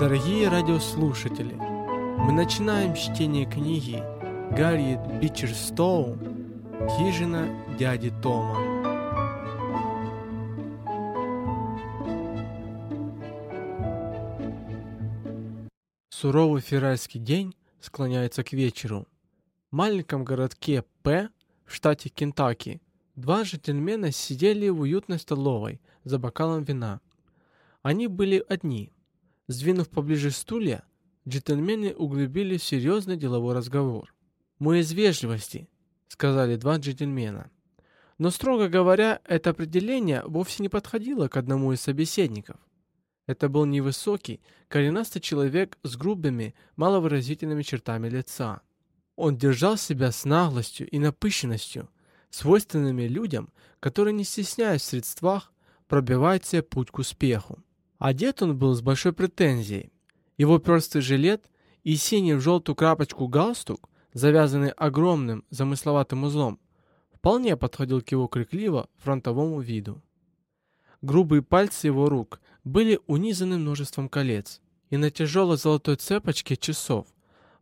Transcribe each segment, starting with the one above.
Дорогие радиослушатели, мы начинаем чтение книги Гарриет Бичерстоу «Хижина дяди Тома». Суровый февральский день склоняется к вечеру. В маленьком городке П в штате Кентаки два джентльмена сидели в уютной столовой за бокалом вина. Они были одни – Сдвинув поближе стулья, джентльмены углубили серьезный деловой разговор. «Мы из вежливости», — сказали два джентльмена. Но, строго говоря, это определение вовсе не подходило к одному из собеседников. Это был невысокий, коренастый человек с грубыми, маловыразительными чертами лица. Он держал себя с наглостью и напыщенностью, свойственными людям, которые, не стесняясь в средствах, пробивают себе путь к успеху. Одет он был с большой претензией. Его перстый жилет и синий в желтую крапочку галстук, завязанный огромным замысловатым узлом, вполне подходил к его крикливо фронтовому виду. Грубые пальцы его рук были унизаны множеством колец, и на тяжелой золотой цепочке часов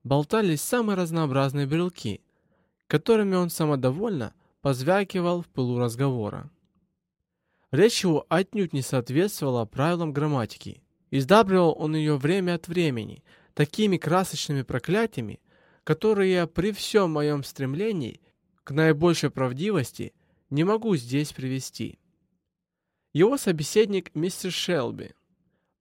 болтались самые разнообразные брелки, которыми он самодовольно позвякивал в пылу разговора. Речь его отнюдь не соответствовала правилам грамматики. Издабривал он ее время от времени такими красочными проклятиями, которые при всем моем стремлении к наибольшей правдивости не могу здесь привести. Его собеседник мистер Шелби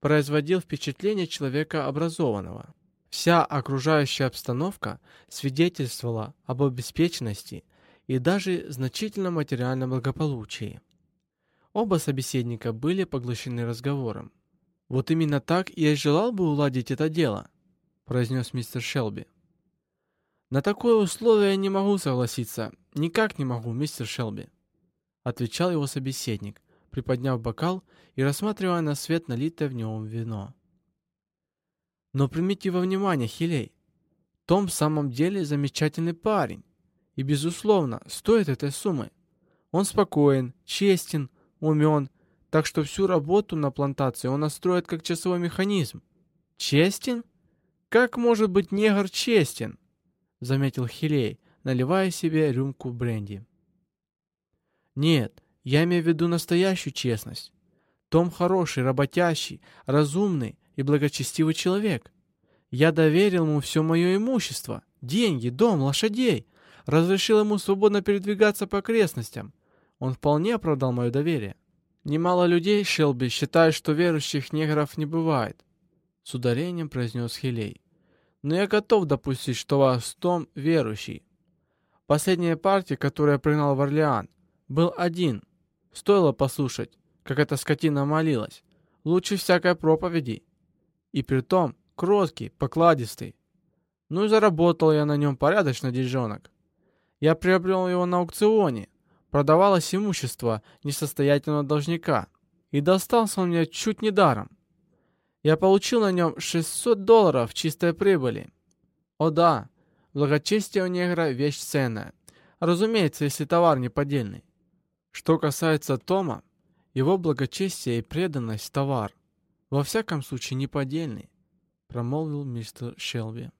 производил впечатление человека образованного. Вся окружающая обстановка свидетельствовала об обеспеченности и даже значительном материальном благополучии. Оба собеседника были поглощены разговором. «Вот именно так я и желал бы уладить это дело», — произнес мистер Шелби. «На такое условие я не могу согласиться. Никак не могу, мистер Шелби», — отвечал его собеседник, приподняв бокал и рассматривая на свет налитое в нем вино. «Но примите во внимание, Хилей, том в самом деле замечательный парень и, безусловно, стоит этой суммы. Он спокоен, честен, умен, так что всю работу на плантации он настроит как часовой механизм. Честен? Как может быть негр честен? Заметил Хилей, наливая себе рюмку бренди. Нет, я имею в виду настоящую честность. Том хороший, работящий, разумный и благочестивый человек. Я доверил ему все мое имущество, деньги, дом, лошадей, разрешил ему свободно передвигаться по окрестностям, он вполне оправдал мое доверие. Немало людей, Шелби, считают, что верующих негров не бывает, с ударением произнес Хилей. Но я готов допустить, что вас Том верующий. Последняя партия, которую я пригнал в Орлеан, был один. Стоило послушать, как эта скотина молилась. Лучше всякой проповеди. И при том кроткий, покладистый. Ну и заработал я на нем порядочно деньжонок. Я приобрел его на аукционе, продавалось имущество несостоятельного должника, и достался он мне чуть не даром. Я получил на нем 600 долларов чистой прибыли. О да, благочестие у негра вещь ценная. Разумеется, если товар не поддельный. Что касается Тома, его благочестие и преданность товар. Во всяком случае, не поддельный, промолвил мистер Шелби.